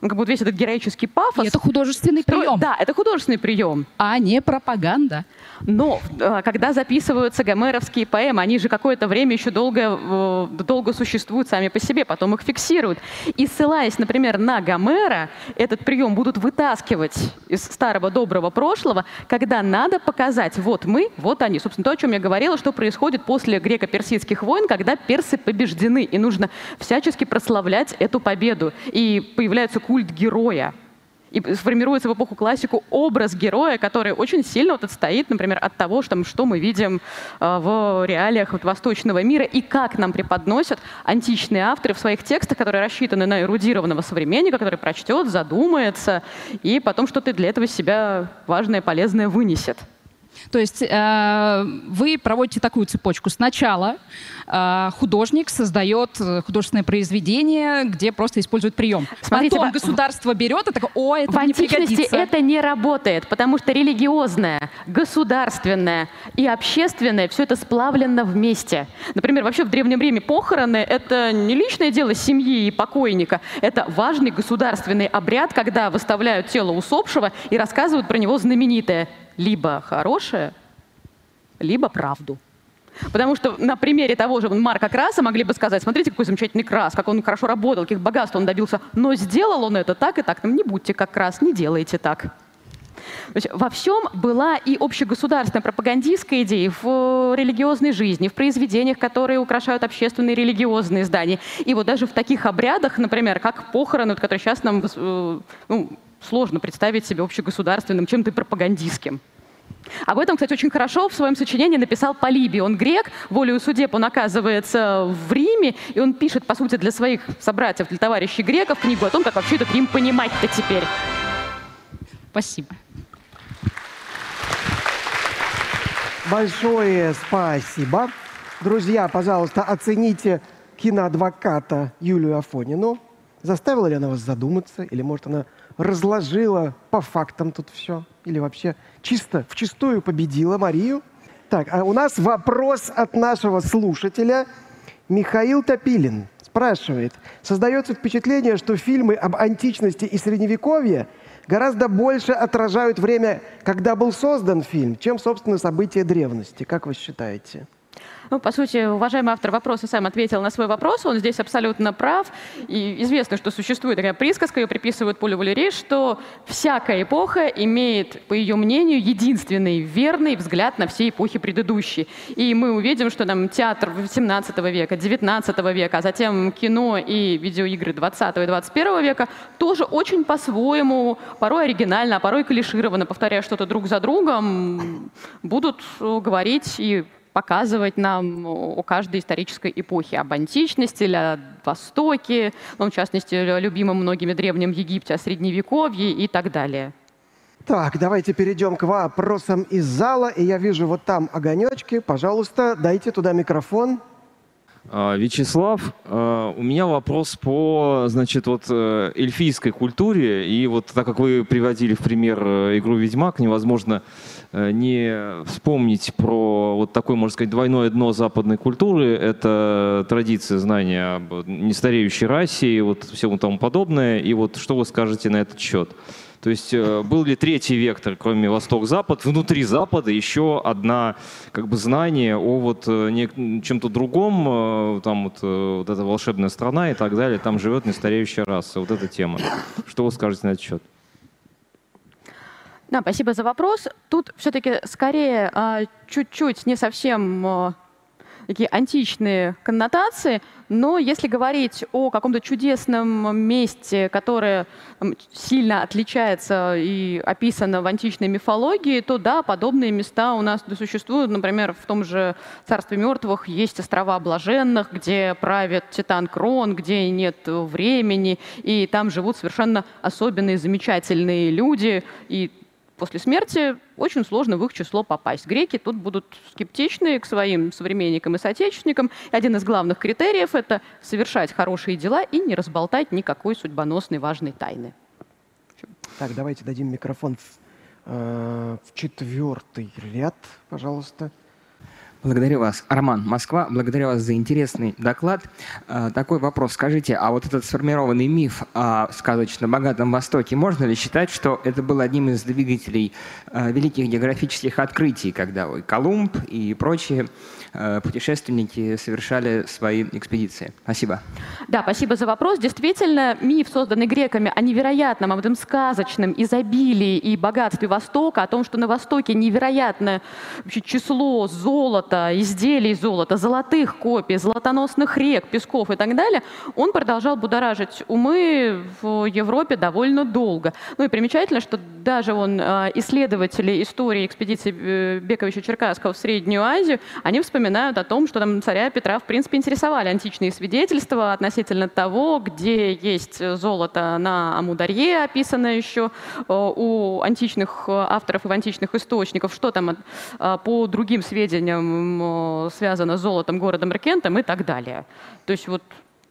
Он как будто весь этот героический пафос. И это художественный строит- прием, Да, это художественный прием. а не пропаганда. Но э, когда записываются гомеровские поэмы, они же какое-то время еще долго, э, долго существуют сами по себе, потом их фиксируют. И ссылаясь, например, на Гомера, этот прием будут вытаскивать из старого доброго прошлого, когда надо показать, вот мы, вот они. Собственно, то, о чем я говорила, что происходит после греко-персидских войн, когда персы побеждены, и нужно всячески прославлять эту победу. И появляется культ героя. И сформируется в эпоху классику образ героя, который очень сильно вот отстоит, например, от того, что, что мы видим э, в реалиях вот восточного мира и как нам преподносят античные авторы в своих текстах, которые рассчитаны на эрудированного современника, который прочтет, задумается и потом что-то для этого себя важное, полезное вынесет. То есть э, вы проводите такую цепочку. Сначала э, художник создает э, художественное произведение, где просто использует прием. Смотрите, Потом в- государство берет и такое, о, это в античности пригодится. это не работает, потому что религиозное, государственное и общественное все это сплавлено вместе. Например, вообще в Древнем Риме похороны — это не личное дело семьи и покойника, это важный государственный обряд, когда выставляют тело усопшего и рассказывают про него знаменитое либо хорошее, либо правду. Потому что на примере того же Марка Краса могли бы сказать, смотрите, какой замечательный Крас, как он хорошо работал, каких богатств он добился, но сделал он это так и так. Ну, не будьте как Крас, не делайте так. Есть во всем была и общегосударственная пропагандистская идея в э, религиозной жизни, в произведениях, которые украшают общественные религиозные здания. И вот даже в таких обрядах, например, как похороны, которые сейчас нам э, ну, сложно представить себе общегосударственным, чем-то пропагандистским. Об этом, кстати, очень хорошо в своем сочинении написал Полибий. Он грек, волею судеб он оказывается в Риме, и он пишет, по сути, для своих собратьев, для товарищей греков книгу о том, как вообще этот Рим понимать-то теперь. Спасибо. Большое спасибо. Друзья, пожалуйста, оцените киноадвоката Юлию Афонину. Заставила ли она вас задуматься? Или, может, она разложила по фактам тут все? Или вообще чисто, вчистую победила Марию? Так, а у нас вопрос от нашего слушателя. Михаил Топилин спрашивает. Создается впечатление, что фильмы об античности и средневековье гораздо больше отражают время, когда был создан фильм, чем, собственно, события древности. Как вы считаете? Ну, по сути, уважаемый автор вопроса сам ответил на свой вопрос, он здесь абсолютно прав. И известно, что существует такая присказка, ее приписывают Полю Валерий, что всякая эпоха имеет, по ее мнению, единственный верный взгляд на все эпохи предыдущие. И мы увидим, что там театр 17 века, 19 века, а затем кино и видеоигры 20 и 21 века тоже очень по-своему, порой оригинально, а порой клишированно, повторяя что-то друг за другом, будут говорить и показывать нам о каждой исторической эпохе, об античности или о Востоке, ну, в частности, о любимом многими древнем Египте, о Средневековье и так далее. Так, давайте перейдем к вопросам из зала. И я вижу вот там огонечки. Пожалуйста, дайте туда микрофон. А, Вячеслав, а, у меня вопрос по, значит, вот э, эльфийской культуре. И вот так как вы приводили в пример э, игру «Ведьмак», невозможно э, не вспомнить про вот такое, можно сказать, двойное дно западной культуры. Это традиция знания об нестареющей расе и вот всему тому подобное. И вот что вы скажете на этот счет? То есть э, был ли третий вектор, кроме Восток-Запад, внутри Запада еще одна как бы знание о вот э, чем-то другом, э, там вот, э, вот эта волшебная страна и так далее, там живет нестареющая раса, вот эта тема. Что вы скажете на этот счет? Да, спасибо за вопрос. Тут все-таки скорее а, чуть-чуть не совсем а, такие античные коннотации, но если говорить о каком-то чудесном месте, которое сильно отличается и описано в античной мифологии, то да, подобные места у нас существуют. Например, в том же Царстве мертвых есть острова блаженных, где правит Титан Крон, где нет времени, и там живут совершенно особенные, замечательные люди, и после смерти очень сложно в их число попасть. Греки тут будут скептичны к своим современникам и соотечественникам. И один из главных критериев — это совершать хорошие дела и не разболтать никакой судьбоносной важной тайны. Так, давайте дадим микрофон в, э, в четвертый ряд, пожалуйста. Благодарю вас. Роман, Москва, благодарю вас за интересный доклад. А, такой вопрос. Скажите, а вот этот сформированный миф о сказочно богатом Востоке, можно ли считать, что это был одним из двигателей а, великих географических открытий, когда Колумб и прочие а, путешественники совершали свои экспедиции? Спасибо. Да, спасибо за вопрос. Действительно, миф, созданный греками о невероятном, об этом сказочном изобилии и богатстве Востока, о том, что на Востоке невероятное число золота, золота, изделий из золота, золотых копий, золотоносных рек, песков и так далее, он продолжал будоражить умы в Европе довольно долго. Ну и примечательно, что даже он, а, исследователи истории экспедиции э, Бековича-Черкасского в Среднюю Азию, они вспоминают о том, что там царя Петра, в принципе, интересовали античные свидетельства относительно того, где есть золото на Амударье, описанное еще э, у античных авторов и в античных источников, что там э, по другим сведениям связано с золотом, городом Рекентом и так далее. То есть вот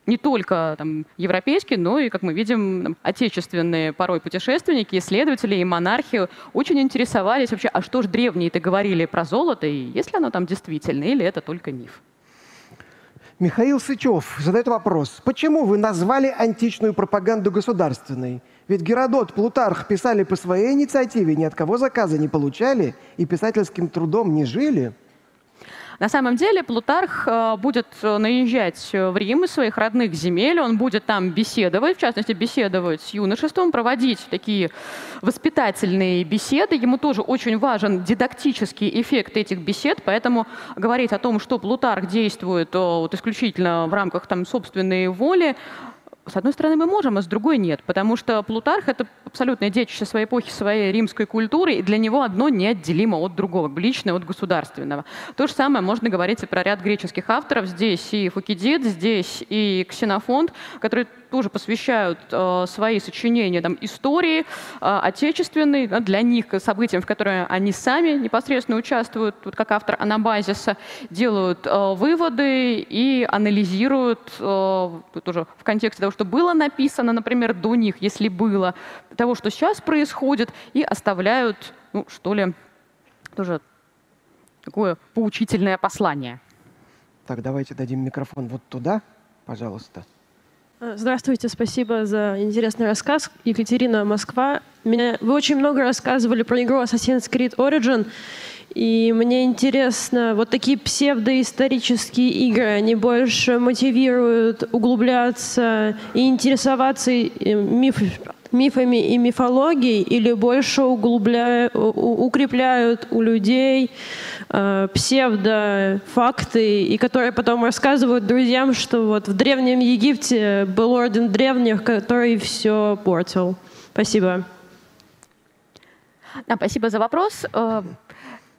не только там, европейские, но и, как мы видим, там, отечественные порой путешественники, исследователи и монархи очень интересовались вообще, а что же древние-то говорили про золото, и есть ли оно там действительно, или это только миф? Михаил Сычев задает вопрос. Почему вы назвали античную пропаганду государственной? Ведь Геродот, Плутарх писали по своей инициативе, ни от кого заказа не получали и писательским трудом не жили. На самом деле Плутарх э, будет э, наезжать в Рим из своих родных земель, он будет там беседовать, в частности, беседовать с юношеством, проводить такие воспитательные беседы. Ему тоже очень важен дидактический эффект этих бесед, поэтому говорить о том, что Плутарх действует э, вот, исключительно в рамках там, собственной воли, с одной стороны, мы можем, а с другой нет, потому что Плутарх — это абсолютное детище своей эпохи, своей римской культуры, и для него одно неотделимо от другого, личное от государственного. То же самое можно говорить и про ряд греческих авторов. Здесь и Фукидид, здесь и Ксенофонт, которые тоже посвящают э, свои сочинения там, истории э, отечественной, да, для них событиям, в которые они сами непосредственно участвуют, вот как автор анабазиса, делают э, выводы и анализируют э, тоже в контексте того, что было написано, например, до них, если было, того, что сейчас происходит, и оставляют, ну, что ли, тоже такое поучительное послание. Так, давайте дадим микрофон вот туда, пожалуйста. Здравствуйте, спасибо за интересный рассказ. Екатерина, Москва. Меня... Вы очень много рассказывали про игру Assassin's Creed Origin, и мне интересно, вот такие псевдоисторические игры, они больше мотивируют углубляться и интересоваться миф, мифами и мифологией, или больше углубляют, укрепляют у людей э, псевдофакты, и которые потом рассказывают друзьям, что вот в Древнем Египте был орден древних, который все портил. Спасибо. Да, спасибо за вопрос.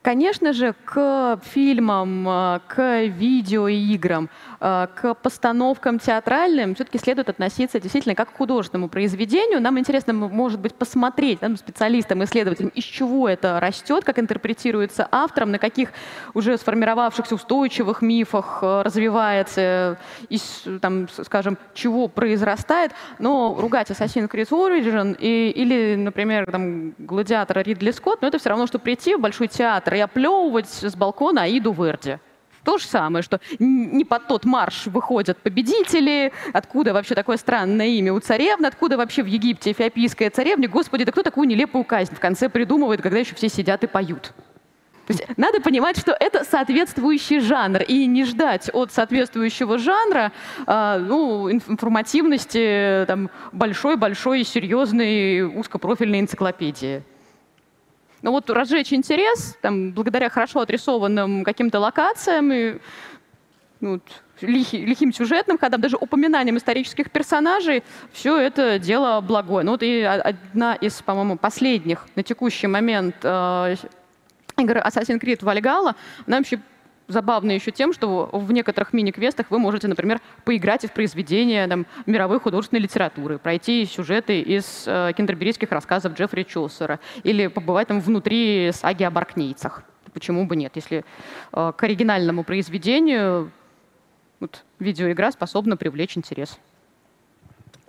Э, Конечно же, к фильмам, э, к видеоиграм, э, к постановкам театральным все-таки следует относиться действительно как к художественному произведению. Нам интересно, может быть, посмотреть нам, специалистам, исследователям, из чего это растет, как интерпретируется автором, на каких уже сформировавшихся устойчивых мифах э, развивается, из, там, скажем, чего произрастает. Но ругать Assassin's Creed Origin и, или, например, там, гладиатора Ридли Скотт, но это все равно, что прийти в большой театр и оплевывать с балкона Аиду Верди. То же самое, что не под тот марш выходят победители, откуда вообще такое странное имя у царевны, откуда вообще в Египте эфиопийская царевна, господи, да кто такую нелепую казнь в конце придумывает, когда еще все сидят и поют. То есть надо понимать, что это соответствующий жанр, и не ждать от соответствующего жанра э, ну, информативности большой-большой серьезной узкопрофильной энциклопедии. Ну, вот разжечь интерес, там, благодаря хорошо отрисованным каким-то локациям и ну, лихи, лихим сюжетным ходам, даже упоминанием исторических персонажей, все это дело благое. Ну вот и одна из, по-моему, последних на текущий момент э, игр Assassin's Creed Valhalla, она вообще забавно еще тем, что в некоторых мини-квестах вы можете, например, поиграть в произведения там, мировой художественной литературы, пройти сюжеты из э, кентерберийских рассказов Джеффри Чосера или побывать там внутри саги о баркнейцах. Почему бы нет, если э, к оригинальному произведению вот, видеоигра способна привлечь интерес.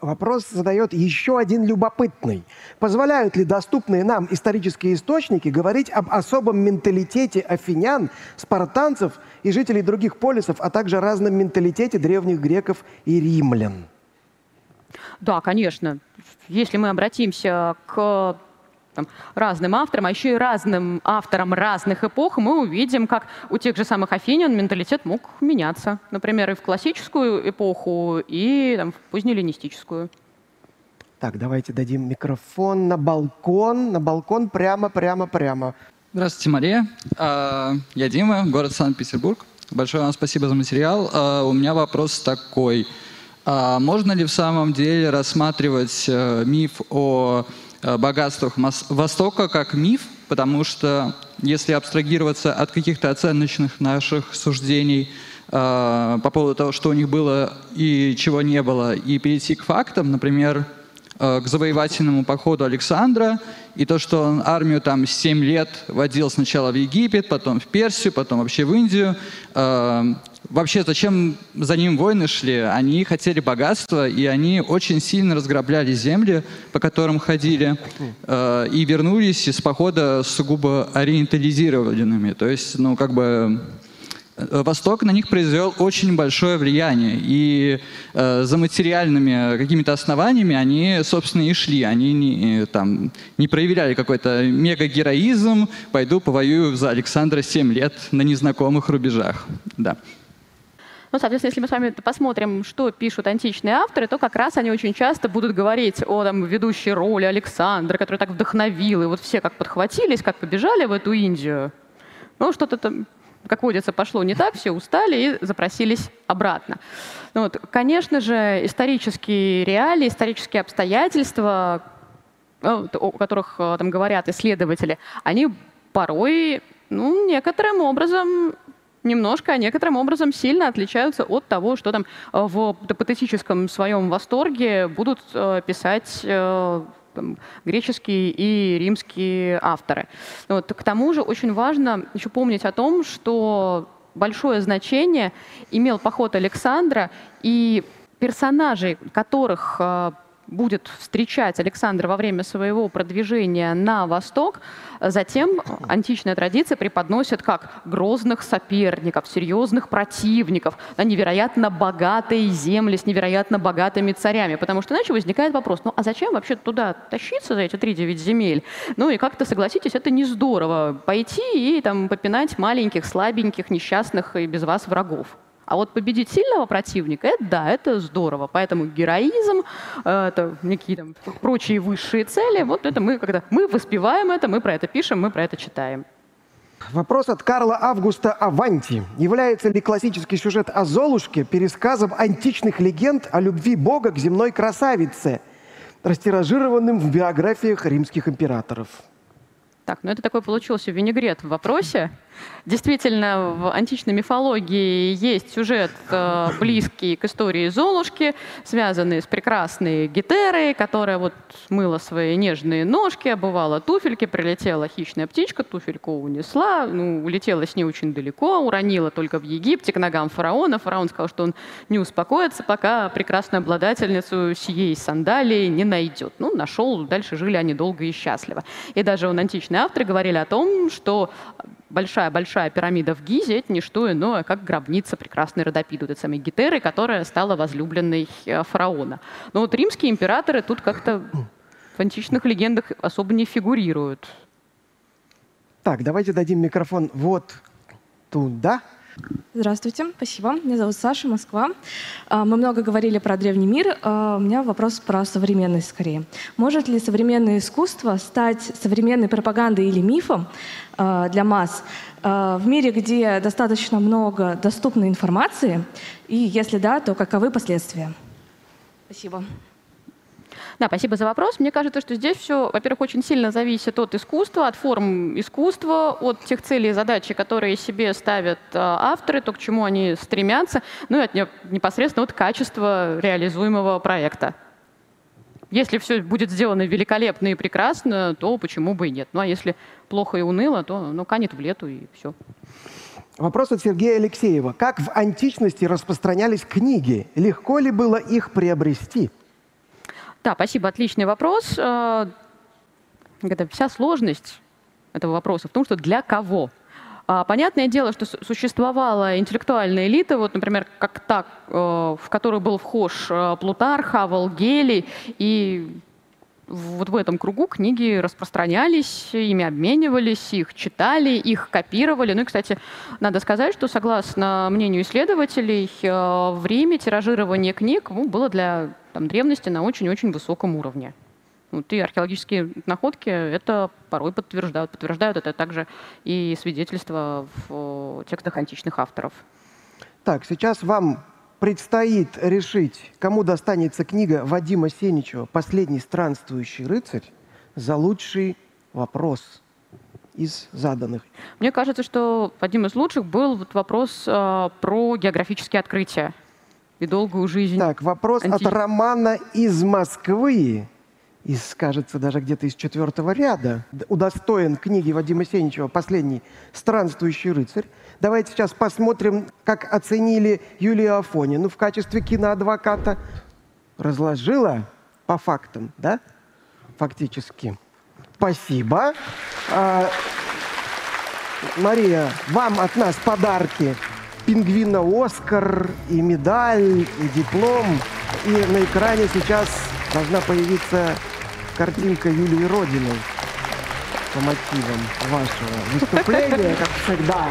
Вопрос задает еще один любопытный. Позволяют ли доступные нам исторические источники говорить об особом менталитете афинян, спартанцев и жителей других полисов, а также разном менталитете древних греков и римлян? Да, конечно. Если мы обратимся к там, разным авторам, а еще и разным авторам разных эпох, мы увидим, как у тех же самых афинян менталитет мог меняться. Например, и в классическую эпоху, и там, в позднеленистическую. Так, давайте дадим микрофон на балкон. На балкон прямо, прямо, прямо. Здравствуйте, Мария. А, я Дима, город Санкт-Петербург. Большое вам спасибо за материал. А, у меня вопрос такой. А можно ли в самом деле рассматривать э, миф о богатствах Востока как миф, потому что если абстрагироваться от каких-то оценочных наших суждений э, по поводу того, что у них было и чего не было, и перейти к фактам, например, э, к завоевательному походу Александра, и то, что он армию там 7 лет водил сначала в Египет, потом в Персию, потом вообще в Индию, э, Вообще, зачем за ним войны шли? Они хотели богатства, и они очень сильно разграбляли земли, по которым ходили, э, и вернулись из похода сугубо ориентализированными. То есть, ну, как бы э, Восток на них произвел очень большое влияние, и э, за материальными какими-то основаниями они, собственно, и шли. Они не, там, не проявляли какой-то мега-героизм, пойду повоюю за Александра 7 лет на незнакомых рубежах. Да. Ну, соответственно, если мы с вами посмотрим, что пишут античные авторы, то как раз они очень часто будут говорить о там, ведущей роли Александра, который так вдохновил, и вот все как подхватились, как побежали в эту Индию. Ну, что-то там, как водится, пошло не так, все устали и запросились обратно. Ну, вот, конечно же, исторические реалии, исторические обстоятельства, ну, о которых э, там говорят исследователи, они порой ну, некоторым образом немножко, а некоторым образом сильно отличаются от того, что там э, в патетическом своем восторге будут э, писать э, греческие и римские авторы. Вот. К тому же очень важно еще помнить о том, что большое значение имел поход Александра и персонажей, которых будет встречать Александр во время своего продвижения на восток, затем античная традиция преподносит как грозных соперников, серьезных противников, на невероятно богатые земли с невероятно богатыми царями. Потому что иначе возникает вопрос, ну а зачем вообще туда тащиться за эти 3-9 земель? Ну и как-то, согласитесь, это не здорово пойти и там попинать маленьких, слабеньких, несчастных и без вас врагов. А вот победить сильного противника, это да, это здорово. Поэтому героизм, э, это некие там прочие высшие цели, вот это мы, когда мы воспеваем это, мы про это пишем, мы про это читаем. Вопрос от Карла Августа Аванти. Является ли классический сюжет о Золушке пересказом античных легенд о любви Бога к земной красавице, растиражированным в биографиях римских императоров? Так, ну это такой получился винегрет в вопросе. Действительно, в античной мифологии есть сюжет э, близкий к истории Золушки, связанный с прекрасной Гетерой, которая вот мыла свои нежные ножки, обувала туфельки, прилетела хищная птичка, туфельку унесла, ну, улетела с ней очень далеко, уронила только в Египте к ногам фараона. Фараон сказал, что он не успокоится, пока прекрасную обладательницу сией сандалии не найдет. Ну, нашел, дальше жили они долго и счастливо. И даже он античные авторы говорили о том, что большая-большая пирамида в Гизе — это не что иное, как гробница прекрасной Родопиды, этой самой Гетеры, которая стала возлюбленной э, фараона. Но вот римские императоры тут как-то в античных легендах особо не фигурируют. Так, давайте дадим микрофон вот туда. Здравствуйте, спасибо. Меня зовут Саша, Москва. А, мы много говорили про древний мир. А, у меня вопрос про современность скорее. Может ли современное искусство стать современной пропагандой или мифом а, для масс в мире, где достаточно много доступной информации? И если да, то каковы последствия? Спасибо. Да, спасибо за вопрос. Мне кажется, что здесь все, во-первых, очень сильно зависит от искусства, от форм искусства, от тех целей и задач, которые себе ставят э, авторы, то, к чему они стремятся, ну и от непосредственно от качества реализуемого проекта. Если все будет сделано великолепно и прекрасно, то почему бы и нет? Ну а если плохо и уныло, то ну, канет в лету и все. Вопрос от Сергея Алексеева. Как в античности распространялись книги? Легко ли было их приобрести? Да, спасибо, отличный вопрос. Э, это вся сложность этого вопроса в том, что для кого? А, понятное дело, что существовала интеллектуальная элита, вот, например, как так, э, в которую был вхож э, Плутарх, Хавел, Гелий, и вот в этом кругу книги распространялись, ими обменивались, их читали, их копировали. Ну и, кстати, надо сказать, что согласно мнению исследователей, э, в Риме тиражирование книг ну, было для там, древности на очень-очень высоком уровне. Вот, и археологические находки это порой подтверждают. Подтверждают это также и свидетельства в текстах античных авторов. Так, сейчас вам предстоит решить, кому достанется книга Вадима Сеничева «Последний странствующий рыцарь» за лучший вопрос из заданных. Мне кажется, что одним из лучших был вот вопрос э, про географические открытия и долгую жизнь. Так, вопрос анти... от Романа из Москвы из, кажется, даже где-то из четвертого ряда, удостоен книги Вадима Сеничева «Последний странствующий рыцарь». Давайте сейчас посмотрим, как оценили Юлию Афонину в качестве киноадвоката. Разложила по фактам, да? Фактически. Спасибо. А, Мария, вам от нас подарки. Пингвина Оскар, и медаль, и диплом. И на экране сейчас должна появиться картинка Юлии Родиной по мотивам вашего выступления, как всегда.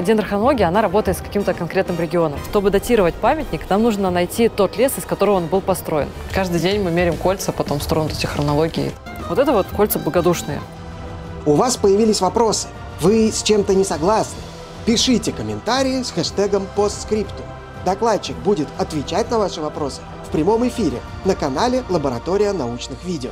Дендрохронология, она работает с каким-то конкретным регионом. Чтобы датировать памятник, нам нужно найти тот лес, из которого он был построен. Каждый день мы меряем кольца, потом строим эти хронологии. Вот это вот кольца благодушные. У вас появились вопросы. Вы с чем-то не согласны? Пишите комментарии с хэштегом постскриптум. Докладчик будет отвечать на ваши вопросы прямом эфире на канале «Лаборатория научных видео».